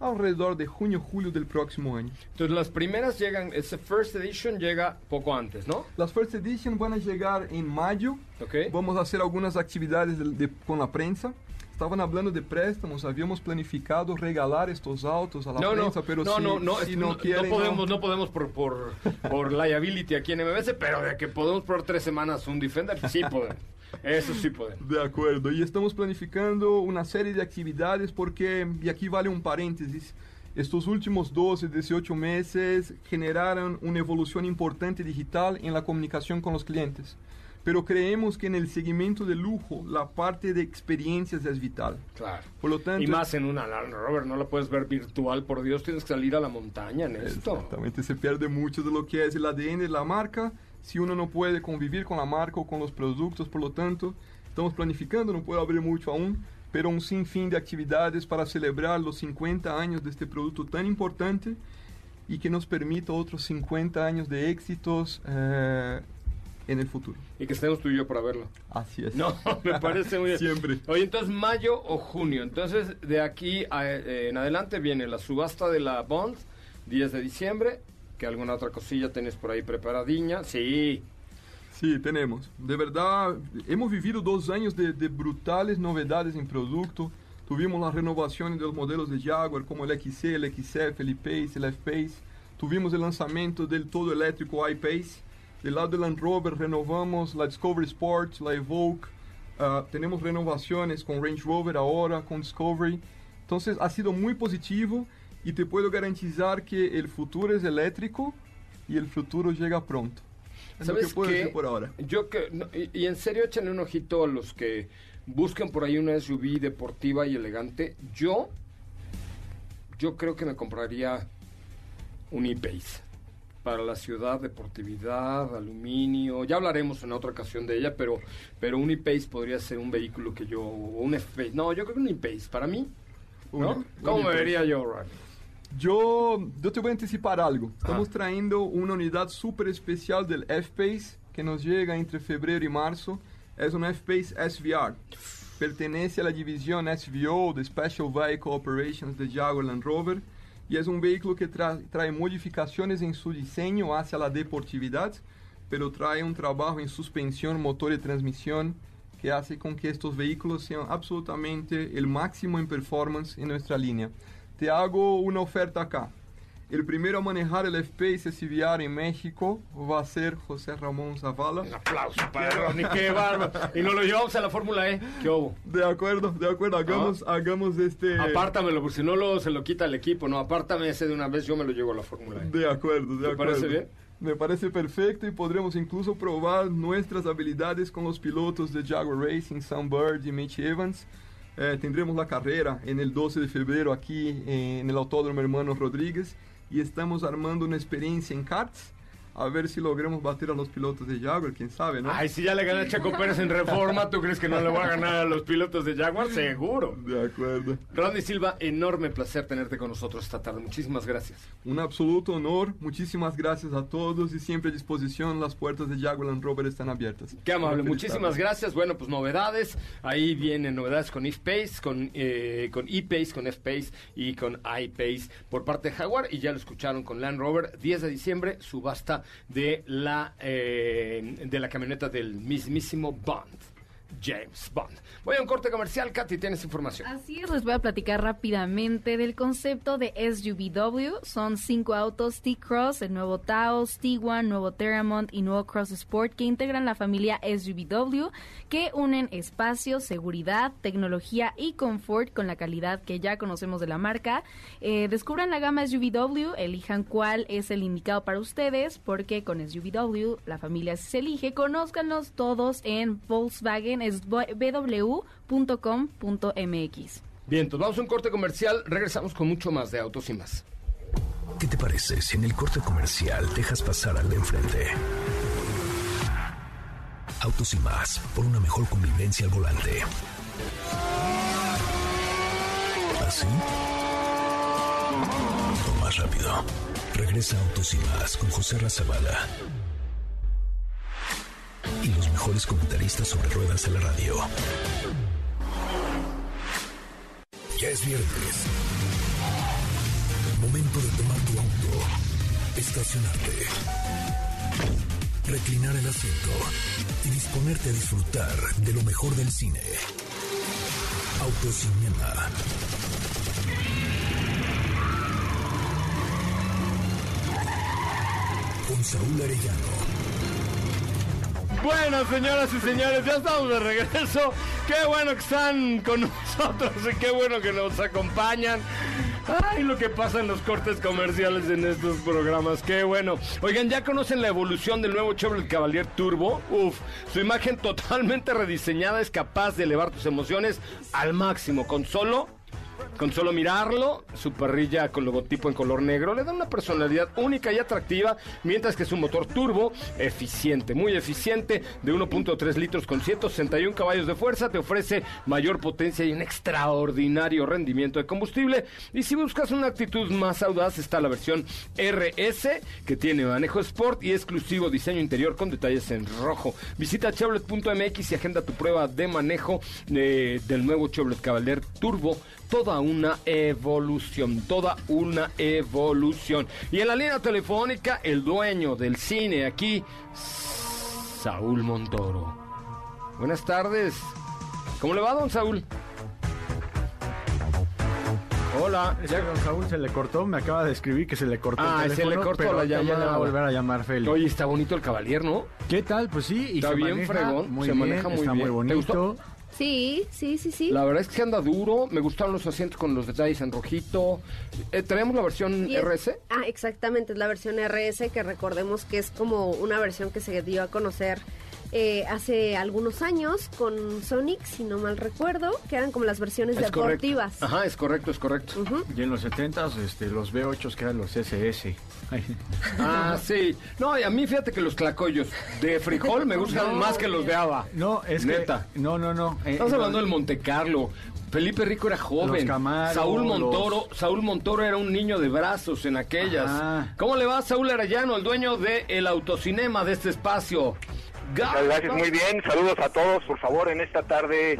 alrededor de junio, julio del próximo año. Entonces las primeras llegan, ese First Edition llega poco antes, ¿no? Las First Edition van a llegar en mayo. Ok. Vamos a hacer algunas actividades de- de- con la prensa. Estaban hablando de préstamos, habíamos planificado regalar estos autos a la No, no, prensa, pero no, si, no, no, si no, no, quieren, no podemos, no podemos por, por, por [LAUGHS] liability aquí en MBS, pero de que podemos por tres semanas un Defender, sí podemos. Eso sí podemos. De acuerdo, y estamos planificando una serie de actividades porque, y aquí vale un paréntesis, estos últimos 12, 18 meses generaron una evolución importante digital en la comunicación con los clientes. Pero creemos que en el segmento de lujo la parte de experiencias es vital. Claro. Por lo tanto, Y más en una Rover, no la puedes ver virtual, por Dios, tienes que salir a la montaña en esto. Exactamente, se pierde mucho de lo que es el ADN de la marca si uno no puede convivir con la marca o con los productos, por lo tanto, estamos planificando, no puedo abrir mucho aún, pero un sinfín de actividades para celebrar los 50 años de este producto tan importante y que nos permita otros 50 años de éxitos eh, en el futuro. Y que estemos tú y yo para verlo. Así es. No, me parece muy bien. [LAUGHS] Siempre. Oye, entonces mayo o junio. Entonces, de aquí a- eh, en adelante viene la subasta de la Bond, 10 de diciembre. Que alguna otra cosilla tenés por ahí preparadiña. Sí. Sí, tenemos. De verdad, hemos vivido dos años de, brutales novedades en producto. Tuvimos las renovaciones de los modelos de Jaguar, como el XC, el XF, el E-Pace, el F-Pace. Tuvimos el lanzamiento del todo eléctrico I-Pace. Del lado del Land Rover renovamos la Discovery Sport, la Evoque. Ah, tenemos renovaciones con Range Rover ahora, con Discovery. Entonces ha sido muy positivo y te puedo garantizar que el futuro es eléctrico y el futuro llega pronto. Es lo que ¿Sabes puedo qué? decir por ahora. Yo que, no, y, y en serio, échenle un ojito a los que buscan por ahí una SUV deportiva y elegante. Yo, yo creo que me compraría un E-Pace para la ciudad, deportividad, aluminio. Ya hablaremos en otra ocasión de ella, pero, pero un E-Pace podría ser un vehículo que yo, o un F-Pace. No, yo creo que un E-Pace, para mí. ¿no? Un- ¿Cómo un me vería yo, Ryan? Yo, yo te voy a anticipar algo. Estamos Ah. trayendo una unidad súper especial del F-Pace que nos llega entre febrero y marzo. Es un F-Pace SVR. Pertenece a la división SVO de Special Vehicle Operations de Jaguar Land Rover y es un vehículo que tra- trae modificaciones en su diseño hacia la deportividad, pero trae un trabajo en suspensión, motor y transmisión que hace con que estos vehículos sean absolutamente el máximo en performance en nuestra línea. Te hago una oferta acá. El primero a manejar el F-Pace SVR en México va a ser José Ramón Zavala. Un aplauso para Ronnie, qué bárbaro. Y nos lo llevamos a la Fórmula E. ¿Qué hubo? De acuerdo, de acuerdo, hagamos, hagamos este... Apártamelo, porque si no lo, se lo quita el equipo. No, apártame ese de una vez, yo me lo llevo a la Fórmula E. De acuerdo, de ¿Te acuerdo. parece bien? Me parece perfecto y podremos incluso probar nuestras habilidades con los pilotos de Jaguar Racing, Sam Bird y Mitch Evans. Eh, tendremos la carrera en el 12 de febrero aquí eh, Autódromo Hermano Rodríguez y estamos armando una experiencia en karts. A ver si logramos bater a los pilotos de Jaguar, quién sabe, ¿no? Ay, si ya le gané a Checo Pérez en reforma, ¿tú crees que no le voy a ganar a los pilotos de Jaguar? Seguro. De acuerdo. Ronnie Silva, enorme placer tenerte con nosotros esta tarde. Muchísimas gracias. Un absoluto honor. Muchísimas gracias a todos y siempre a disposición. Las puertas de Jaguar Land Rover están abiertas. Qué amable, muchísimas tarde. gracias. Bueno, pues novedades. Ahí vienen novedades con E-Pace, con, eh, con E-Pace, con F-Pace y con I-Pace por parte de Jaguar. Y ya lo escucharon con Land Rover. 10 de diciembre, subasta de la, eh, de la camioneta del mismísimo Bond. James Bond. Voy a un corte comercial. Katy, tienes información. Así es, les voy a platicar rápidamente del concepto de SUVW. Son cinco autos T-Cross, el nuevo Taos, Tiguan, nuevo Terramont y nuevo Cross Sport que integran la familia SUVW, que unen espacio, seguridad, tecnología y confort con la calidad que ya conocemos de la marca. Eh, descubran la gama SUVW, elijan cuál es el indicado para ustedes, porque con SUVW la familia se elige. Conózcanlos todos en Volkswagen, es www.com.mx. Bien, entonces vamos a un corte comercial. Regresamos con mucho más de Autos y más. ¿Qué te parece si en el corte comercial dejas pasar al de enfrente? Autos y más, por una mejor convivencia al volante. ¿Así? O más rápido. Regresa Autos y más con José Razabala. Y los mejores comentaristas sobre ruedas de la radio. Ya es viernes. Momento de tomar tu auto, estacionarte, reclinar el asiento y disponerte a disfrutar de lo mejor del cine. Autocinema. Con Saúl Arellano. Bueno, señoras y señores, ya estamos de regreso. Qué bueno que están con nosotros y qué bueno que nos acompañan. Ay, lo que pasa en los cortes comerciales en estos programas, qué bueno. Oigan, ¿ya conocen la evolución del nuevo Chevrolet Cavalier Turbo? Uf, su imagen [LAUGHS] totalmente rediseñada es capaz de elevar tus emociones al máximo con solo con solo mirarlo, su parrilla con logotipo en color negro le da una personalidad única y atractiva, mientras que su motor turbo, eficiente, muy eficiente, de 1.3 litros con 161 caballos de fuerza, te ofrece mayor potencia y un extraordinario rendimiento de combustible. Y si buscas una actitud más audaz, está la versión RS, que tiene manejo sport y exclusivo diseño interior con detalles en rojo. Visita Chevrolet.mx y agenda tu prueba de manejo eh, del nuevo Chevrolet Cavalier Turbo toda una evolución, toda una evolución. Y en la línea telefónica, el dueño del cine aquí, Saúl Montoro. Buenas tardes. ¿Cómo le va, don Saúl? Hola. Es que don Saúl se le cortó, me acaba de escribir que se le cortó Ah, el se teléfono, le cortó pero la ya llamada. va a volver a llamar Félix. Oye, está bonito el caballero, ¿no? ¿Qué tal? Pues sí, y Está se bien maneja fregón, muy se bien, maneja muy está bien. muy ¿Te bonito. gustó? Sí, sí, sí, sí. La verdad es que anda duro, me gustaron los asientos con los detalles en rojito. Eh, ¿Traemos la versión es- RS? Ah, exactamente, es la versión RS que recordemos que es como una versión que se dio a conocer eh, hace algunos años con Sonic, si no mal recuerdo, que eran como las versiones Es correcto. deportivas. Ajá, es correcto, es correcto. Y en los 70s, este, los V8 que eran los SS. Ay. Ah, [LAUGHS] sí. No, y a mí fíjate que los tlacoyos de frijol me gustan [LAUGHS] más que los de haba. No, es Neta. que... No, no, no. eh, Estamos eh, hablando del Monte Carlo. Felipe Rico era joven. Los Camaro, Saúl los- Montoro, Saúl Montoro era un niño de brazos en aquellas. Ajá. ¿Cómo le va Saúl Arellano, el dueño del el autocinema de este espacio? Muchas gracias, muy bien. Saludos a todos, por favor, en esta tarde,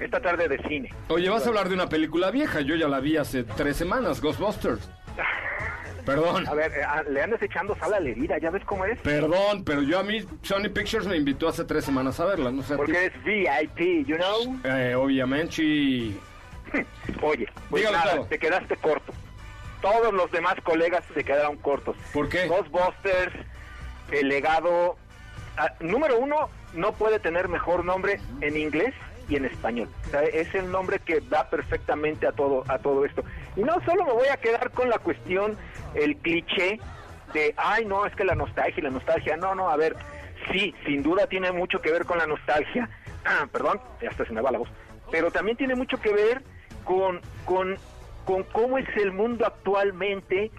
esta tarde de cine. Oye, vas a hablar de una película vieja. Yo ya la vi hace tres semanas, Ghostbusters. [LAUGHS] Perdón. A ver, eh, ah, le andas echando sal a la herida, ¿ya ves cómo es? Perdón, pero yo a mí Sony Pictures me invitó hace tres semanas a verla, no sé. Porque es VIP, you know? Eh, obviamente. y- [LAUGHS] Oye, pues Dígalo nada, todo. te quedaste corto. Todos los demás colegas se quedaron cortos. ¿Por qué? Ghostbusters, el legado... número uno, no puede tener mejor nombre en inglés y en español. O sea, es el nombre que da perfectamente a todo, a todo esto. Y no solo me voy a quedar con la cuestión, el cliché de, ay, no, es que la nostalgia y la nostalgia. No, no, a ver, sí, sin duda tiene mucho que ver con la nostalgia. [CLEARS THROAT] Ah, perdón, ya hasta se me va la voz. Pero también tiene mucho que ver con, con, con cómo es el mundo actualmente,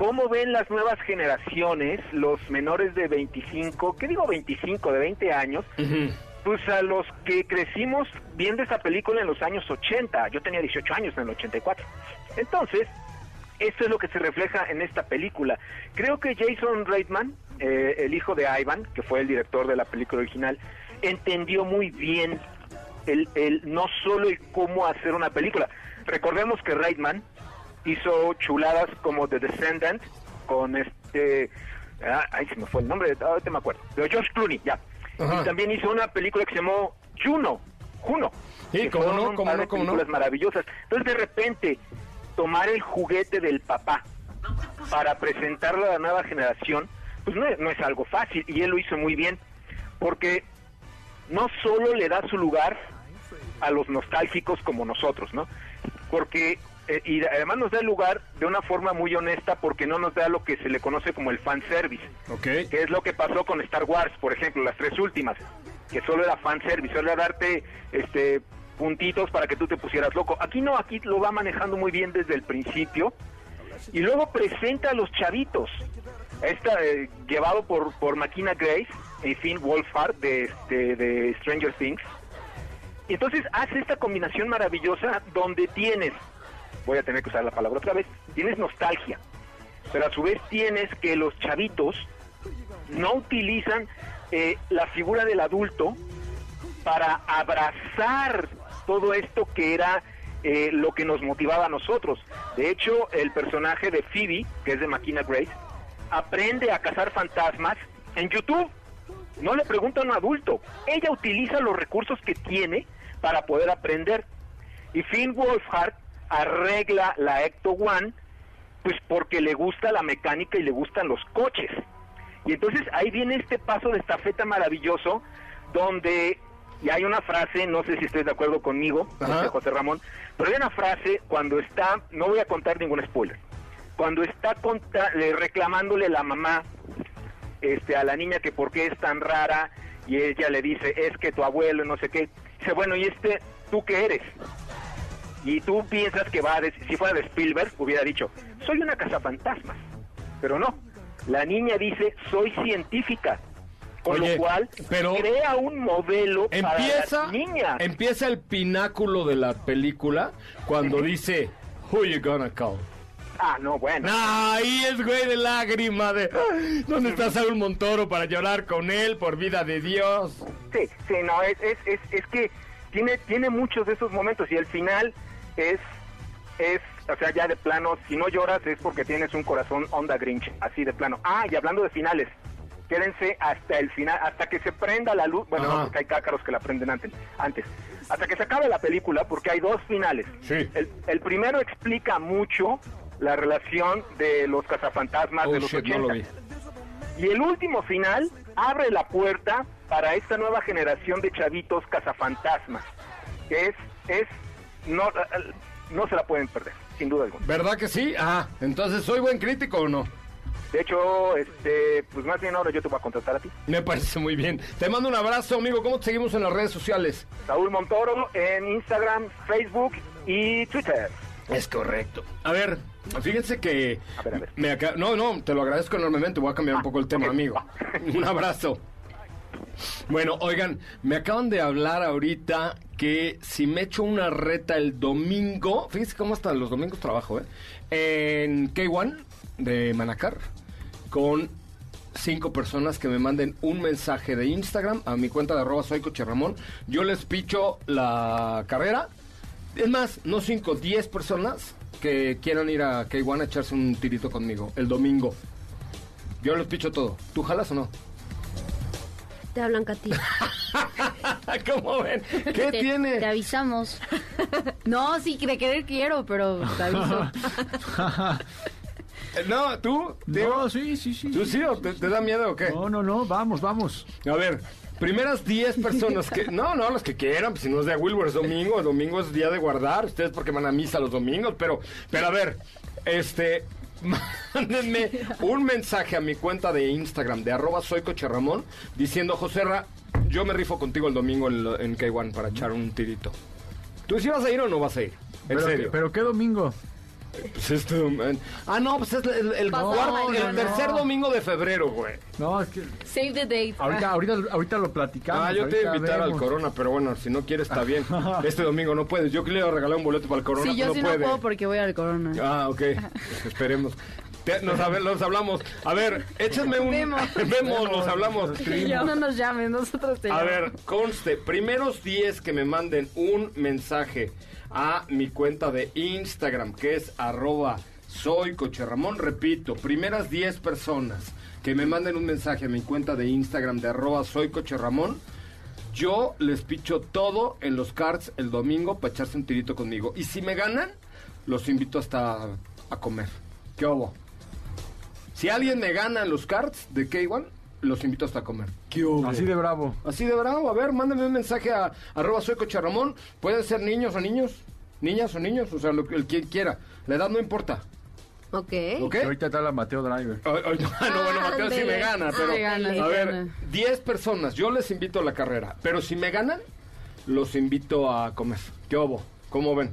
cómo ven las nuevas generaciones, los menores de 25, ¿qué digo 25, de 20 años? Pues a los que crecimos viendo esa película en los años 80, yo tenía 18 años en el 84. Entonces, esto es lo que se refleja en esta película. Creo que Jason Reitman, eh, el hijo de Ivan, que fue el director de la película original, entendió muy bien el, el no solo el cómo hacer una película. Recordemos que Reitman hizo chuladas como The Descendant con este ah, ay se me fue el nombre ahorita me acuerdo de George Clooney ya Ajá. y también hizo una película que se llamó Juno Juno Sí, que cómo no, cómo no, cómo no. películas maravillosas entonces de repente tomar el juguete del papá para presentarlo a la nueva generación pues no es, no es algo fácil y él lo hizo muy bien porque no solo le da su lugar a los nostálgicos como nosotros, ¿no? Porque eh, y además nos da el lugar de una forma muy honesta porque no nos da lo que se le conoce como el fanservice, Ok. que es lo que pasó con Star Wars, por ejemplo, las tres últimas, que solo era fanservice, solo era darte este puntitos para que tú te pusieras loco. Aquí no, aquí lo va manejando muy bien desde el principio y luego presenta a los chavitos. Esta, eh, llevado por, por Makina Grace y Finn Wolfhard de, este, de Stranger Things. Y entonces hace esta combinación maravillosa donde tienes, voy a tener que usar la palabra otra vez, tienes nostalgia, pero a su vez tienes que los chavitos no utilizan eh, la figura del adulto para abrazar todo esto que era eh, lo que nos motivaba a nosotros. De hecho, el personaje de Phoebe, que es de Makina Grace, aprende a cazar fantasmas en YouTube. No le pregunta a un adulto. Ella utiliza los recursos que tiene para poder aprender. Y Finn Wolfhard arregla la Ecto One, pues porque le gusta la mecánica y le gustan los coches. Y entonces ahí viene este paso de estafeta maravilloso, donde, y hay una frase, no sé si estoy de acuerdo conmigo, José, José Ramón, pero hay una frase cuando está, no voy a contar ningún spoiler, cuando está le- reclamándole la mamá este, a la niña que por qué es tan rara, y ella le dice, es que tu abuelo, no sé qué, dice, bueno, ¿y este, tú qué eres? Y tú piensas que va a decir, si fuera de Spielberg, hubiera dicho, soy una cazafantasmas. Pero no, la niña dice, soy científica. Con Oye, lo cual, pero crea un modelo para Empieza, las niñas. empieza el pináculo de la película cuando dice, Who you gonna call? Ah, no, bueno. Ahí es güey de lágrima de "Ay, ¿Dónde está Saúl Montoro para llorar con él por vida de Dios? Sí, sí, no, es, es, es, es que tiene, tiene muchos de esos momentos y el final es, es, o sea, ya de plano, si no lloras es porque tienes un corazón onda Grinch, así de plano. Ah, y hablando de finales, quédense hasta el final, hasta que se prenda la luz, bueno, Ajá. no, porque hay cácaros que la prenden antes, antes, hasta que se acabe la película, porque hay dos finales. Sí. El, el primero explica mucho la relación de los cazafantasmas Oh, de los shit, no 80. lo vi. Y el último final abre la puerta para esta nueva generación de chavitos cazafantasmas, que es, es no, no se la pueden perder, sin duda alguna. ¿Verdad que sí? Ah, entonces ¿soy buen crítico o no? De hecho, este, pues más bien ahora yo te voy a contratar a ti. Me parece muy bien. Te mando un abrazo, amigo. ¿Cómo te seguimos en las redes sociales? Saúl Montoro en Instagram, Facebook y Twitter. Es correcto. A ver, fíjense que... A ver, a ver. Me No, no, te lo agradezco enormemente. Voy a cambiar un poco el tema, amigo. [LAUGHS] Un abrazo. Bueno, oigan, me acaban de hablar ahorita que si me echo una reta el domingo, fíjense cómo hasta los domingos trabajo, ¿eh? En K1 de Manacar, con cinco personas que me manden un mensaje de Instagram a mi cuenta de arroba soy Ramón. Yo les picho la carrera. Es más, no cinco, diez personas que quieran ir a K1 a echarse un tirito conmigo el domingo. Yo les picho todo. ¿Tú jalas o no? Te hablan, Katy. ¿Cómo ven? ¿Qué Te- tiene? Te avisamos. [LAUGHS] No, sí, de querer quiero, pero te aviso. [LAUGHS] No, ¿tú? Diego? No, sí, sí, sí. ¿Tú sí o te, te da miedo o qué? No, no, no, vamos, vamos. A ver, primeras 10 personas que... No, no, los que quieran, pues si no es de Wilbur, es domingo, el domingo es día de guardar, ustedes porque van a misa los domingos, pero, pero a ver, este... Mándenme un mensaje a mi cuenta de Instagram de arroba soy Ramón diciendo, Joserra, yo me rifo contigo el domingo en, en K1 para echar un tirito. ¿Tú sí vas a ir o no vas a ir? En Pero, serio. pero qué domingo. Pues este dom- Ah, no, pues es el, el No, cuarto- el no, no. tercer domingo de febrero, güey. No, es que Save the date. ahorita, ahorita, ahorita lo platicamos. Ah, yo te iba a invitar al. Corona, pero bueno, si no quieres está bien. [LAUGHS] Este domingo no puedes. Yo que le iba a regalar un boleto para el Corona, Sí, yo no sí puede. no puedo porque voy al corona. Ah, ok. Pues [LAUGHS] esperemos. Nos, hab- nos hablamos. A ver, échame un... Vemos. [LAUGHS] Vemos, nos hablamos. No nos llamen, nosotros te A ver, conste, primeros 10 que me manden un mensaje a mi cuenta de Instagram, que es arroba soy Coche Ramón, repito, primeras 10 personas que me manden un mensaje a mi cuenta de Instagram de arroba soy Coche Ramón, yo les picho todo en los cards el domingo para echarse un tirito conmigo. Y si me ganan, los invito hasta a comer. ¿Qué hubo? Si alguien me gana en los cards de K1, los invito hasta a comer. ¿Qué hubo? Así de bravo. Así de bravo, a ver, mándame un mensaje a arroba soy Ramón. Pueden ser niños o niños, niñas o niños, o sea, lo, que- el quien quiera. La edad no importa, Ok. ¿ok? Ahorita está la Mateo Driver. Ay, ay, no, [LAUGHS] no, bueno, Mateo sí me Ándele. gana, pero... Sí gana, a ver, gana. 10 personas, yo les invito a la carrera, pero si me ganan, los invito a comer. ¿Qué hubo? ¿Cómo ven?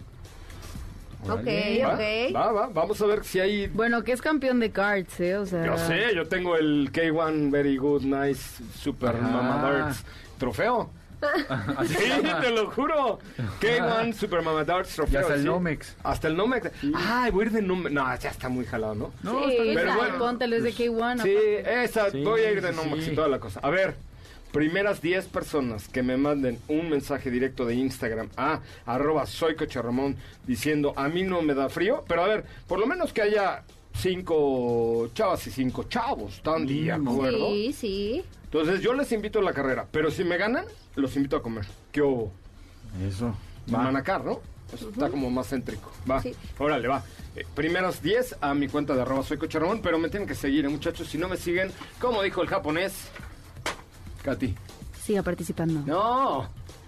Ok, ok. Va, va, vamos a ver si hay... Bueno, que es campeón de cards, ¿eh? O sea... Yo sé, yo tengo el K1 Very Good Nice Super Ah. Mama Darts trofeo. [LAUGHS] Sí, te lo juro. K1 Super Mama Darts trofeo. Y hasta el sí. Nomex. Hasta el Nomex. Ay, voy a ir de Nomex. No, ya está muy jalado, ¿no? No, Sí, está bien. Pero bueno, póntelo, es de K1. Sí, aparte. esa, voy a ir de Nomex y toda la cosa. A ver, Primeras 10 personas que me manden un mensaje directo de Instagram a arroba soy Coche Ramón diciendo a mí no me da frío, pero a ver, por lo menos que haya cinco chavas y cinco chavos, ¿están de acuerdo? Sí, sí. Entonces yo les invito a la carrera, pero si me ganan, los invito a comer. ¿Qué hubo? Eso. Va. Manacar, ¿no? Eso Está como más céntrico. Va. Sí. Órale, va. Eh, primeras 10 a mi cuenta de arroba soy Coche Ramón, pero me tienen que seguir, ¿eh, muchachos. Si no me siguen, como dijo el japonés, Katy. Siga participando. No.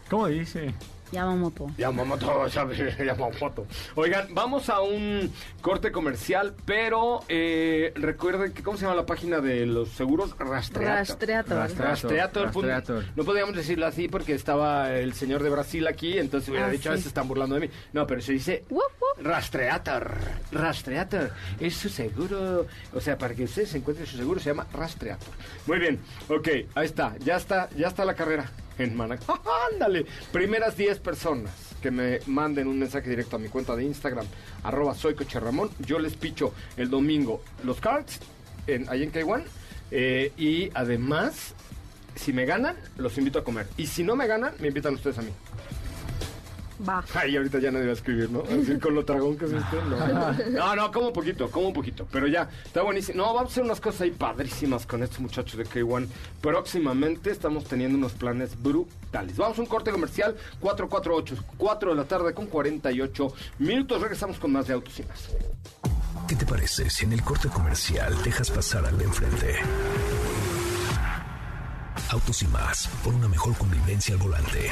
¿Cómo dice? Yamamoto. Yamamoto, ¿sabes? [LAUGHS] Yamamoto. Oigan, vamos a un corte comercial, pero eh, recuerden que, ¿cómo se llama la página de los seguros? Rastreator. Rastreator. Rastreator. Rastreator. No podíamos decirlo así porque estaba el señor de Brasil aquí, entonces hubiera Ah, dicho, "Ah, sí. se están burlando de mí. No, pero se dice Wup, wup. Rastreator. Rastreator. Es su seguro. O sea, para que ustedes encuentren su seguro se llama Rastreator. Muy bien. Ok, ahí está. Ya está, ya está la carrera en Manac. [LAUGHS] Ándale. Primeras 10 personas que me manden un mensaje directo a mi cuenta de Instagram, arroba soy. Yo les picho el domingo los cards en, ahí en K1. eh, y además, si me ganan, los invito a comer. Y si no me ganan, me invitan ustedes a mí. Va. Ay, ahorita ya nadie va a escribir, ¿no? Así con lo tragón que es usted. No, no, no, como un poquito, como un poquito. Pero ya, está buenísimo. No, vamos a hacer unas cosas ahí padrísimas con estos muchachos de K1. Próximamente estamos teniendo unos planes brutales. Vamos a un corte comercial, 448, 4 de la tarde con 48 minutos. Regresamos con más de Autos y Más. ¿Qué te parece si en el corte comercial dejas pasar al de enfrente? Autos y más, por una mejor convivencia al volante.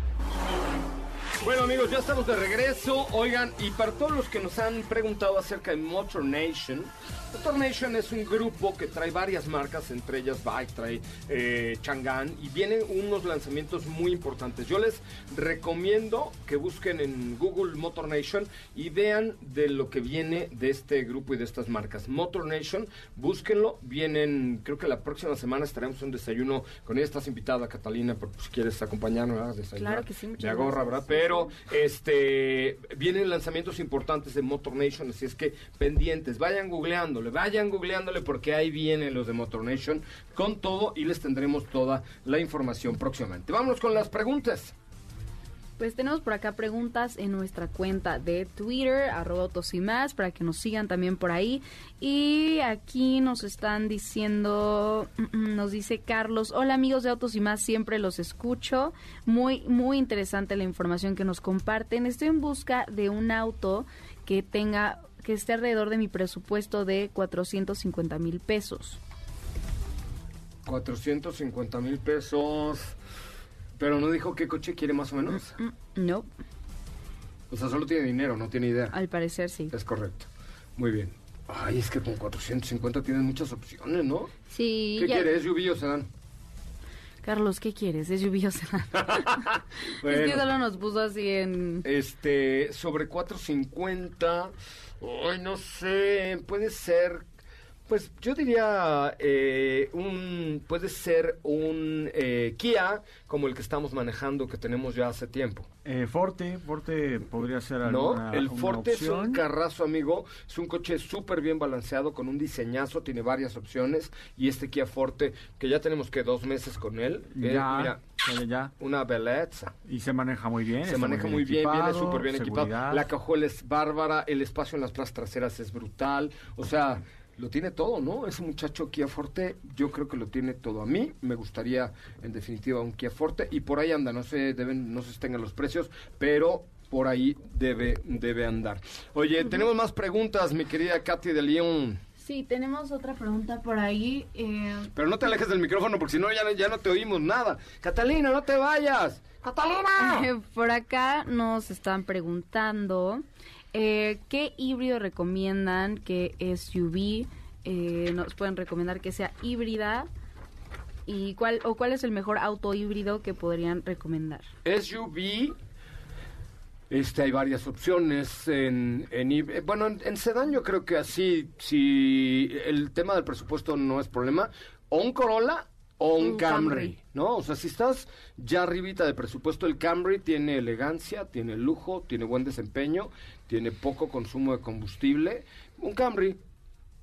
Bueno amigos, ya estamos de regreso. Oigan, y para todos los que nos han preguntado acerca de Motor Nation, Motor Nation es un grupo que trae varias marcas, entre ellas Bike, trae eh, Chang'an, y vienen unos lanzamientos muy importantes. Yo les recomiendo que busquen en Google Motor Nation y vean de lo que viene de este grupo y de estas marcas. Motor Nation, búsquenlo. Vienen, creo que la próxima semana estaremos en un desayuno con ella. Estás invitada, Catalina, por si quieres acompañarnos. Desayunar. Claro que sí, muchas Me agorra. ¿verdad? Pero este vienen lanzamientos importantes de Motor Nation, así es que pendientes, vayan googleándole, vayan googleándole porque ahí vienen los de Motor Nation con todo y les tendremos toda la información próximamente. Vámonos con las preguntas. Pues tenemos por acá preguntas en nuestra cuenta de Twitter, arroba autos y más, para que nos sigan también por ahí. Y aquí nos están diciendo, mm, mm, nos dice Carlos, hola amigos de Autos y más, siempre los escucho. Muy, muy interesante la información que nos comparten. Estoy en busca de un auto que tenga, que esté alrededor de mi presupuesto de 450 mil pesos. 450 mil pesos. Pero no dijo qué coche quiere más o menos. Mm, no, O sea, solo tiene dinero, no tiene idea. al parecer sí. Es correcto. Muy bien. Ay, es que con 450 tienes muchas opciones, ¿no? Sí, ¿Qué ya- quieres, SUV o sedán? Carlos, ¿qué quieres? ¿Es lluviosa? [LAUGHS] Es Bueno. que solo nos puso así en... Este, sobre 450, ay, no sé, puede ser, pues yo diría eh, un, puede ser un eh, Kia como el que estamos manejando que tenemos ya hace tiempo. Eh, Forte, Forte podría ser alguna ¿No? El Forte es un carrazo, amigo. Es un coche súper bien balanceado, con un diseñazo, tiene varias opciones. Y este Kia Forte, que ya tenemos que dos meses con él, eh, Ya, mira, ya, ya. una belleza. Y se maneja muy bien. Se maneja muy bien, viene súper bien equipado. La cajuela es bárbara, el espacio en las plazas traseras es brutal. O sea, lo tiene todo, ¿no? Ese muchacho Kia Forte, yo creo que lo tiene todo. A mí me gustaría, en definitiva, un Kia Forte. Y por ahí anda, no sé, deben, no sé si tengan los precios, pero por ahí debe, debe andar. Oye, tenemos más preguntas, mi querida Katy de León. Sí, tenemos otra pregunta por ahí. eh, Pero no te alejes del micrófono porque si no ya, ya no te oímos nada. Catalina, no te vayas. Catalina. [LAUGHS] por acá nos están preguntando eh, qué híbrido recomiendan, qué SUV eh, nos pueden recomendar que sea híbrida y cuál o cuál es el mejor auto híbrido que podrían recomendar. SUV, este, hay varias opciones en, en eh, bueno, en, en sedán yo creo que así, si el tema del presupuesto no es problema, o un Corolla o un, Un Camry, Camry. ¿no? O sea, si estás ya arribita de presupuesto, el Camry tiene elegancia, tiene lujo, tiene buen desempeño, tiene poco consumo de combustible. Un Camry,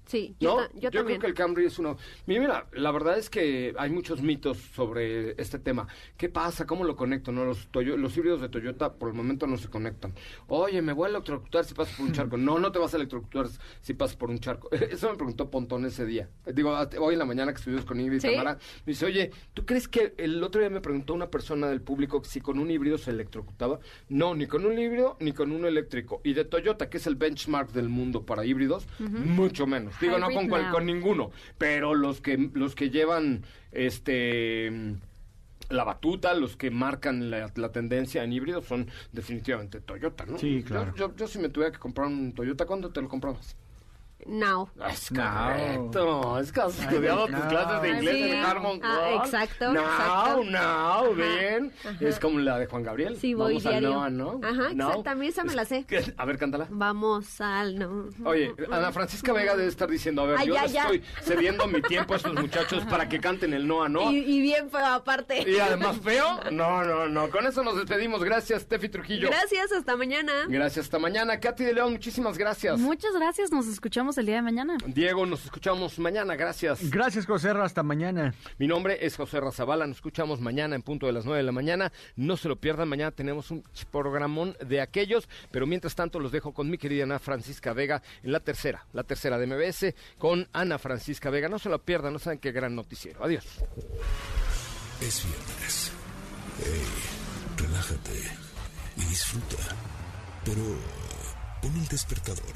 Sí, yo, ¿no? ta- yo creo también. que el Camry es uno. Mira, la verdad es que hay muchos mitos sobre este tema. ¿Qué pasa? ¿Cómo lo conecto? No, los, Toyo- los híbridos de Toyota por el momento no se conectan. Oye, me voy a electrocutar si pasas por un [LAUGHS] charco. No, no te vas a electrocutar si pasas por un charco. [LAUGHS] Eso me preguntó Pontón ese día. Digo, hoy en la mañana que estuvimos con Ingrid ¿Sí? Tamara, me dice, oye, ¿tú crees que el otro día me preguntó una persona del público si con un híbrido se electrocutaba? No, ni con un híbrido ni con un eléctrico. Y de Toyota, que es el benchmark del mundo para híbridos, mucho menos. Digo, no con, cual- con ninguno, pero los que los que llevan este la batuta, los que marcan la, la tendencia en híbridos son definitivamente Toyota, ¿no? Sí, Yo- claro. Yo, yo, si me tuviera que comprar un Toyota, ¿cuándo te lo comprabas? Now. Es No. correcto. Es que has estudiado tus clases de inglés Sí. en Harmon Ah, exacto, No, exacto. no, bien. Es como la de Juan Gabriel. Sí, voy Vamos al diario. Noa, ¿no? Ajá, exacto, también esa me la sé. A ver, cántala. Vamos al no. Oye, Ana Francisca Vega debe estar diciendo, a ver, Ay, yo ya, ya. estoy cediendo mi tiempo a estos muchachos para que canten el Noa, ¿no? Y, Y, y bien feo aparte. además feo. No, no, no. Con eso nos despedimos. Gracias, Tefi Trujillo. Gracias, hasta mañana. Gracias, hasta mañana. Katy de León, muchísimas gracias. Muchas gracias, nos escuchamos el día de mañana. Diego, nos escuchamos mañana. Gracias. Gracias, José Ra, hasta mañana. Mi nombre es José Razabala. Nos escuchamos mañana en punto de las 9 de la mañana. No se lo pierdan. Mañana tenemos un programón de aquellos. Pero mientras tanto, los dejo con mi querida Ana Francisca Vega en la tercera, la tercera de MBS con Ana Francisca Vega. No se lo pierdan. No saben qué gran noticiero. Adiós. Es viernes. Hey, relájate y disfruta. Pero pon el despertador,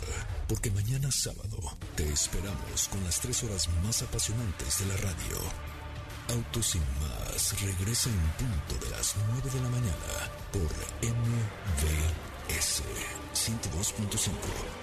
porque mañana sábado te esperamos con las tres horas más apasionantes de la radio. Autos sin más regresa en punto de las 9 de la mañana por MVS 102.5.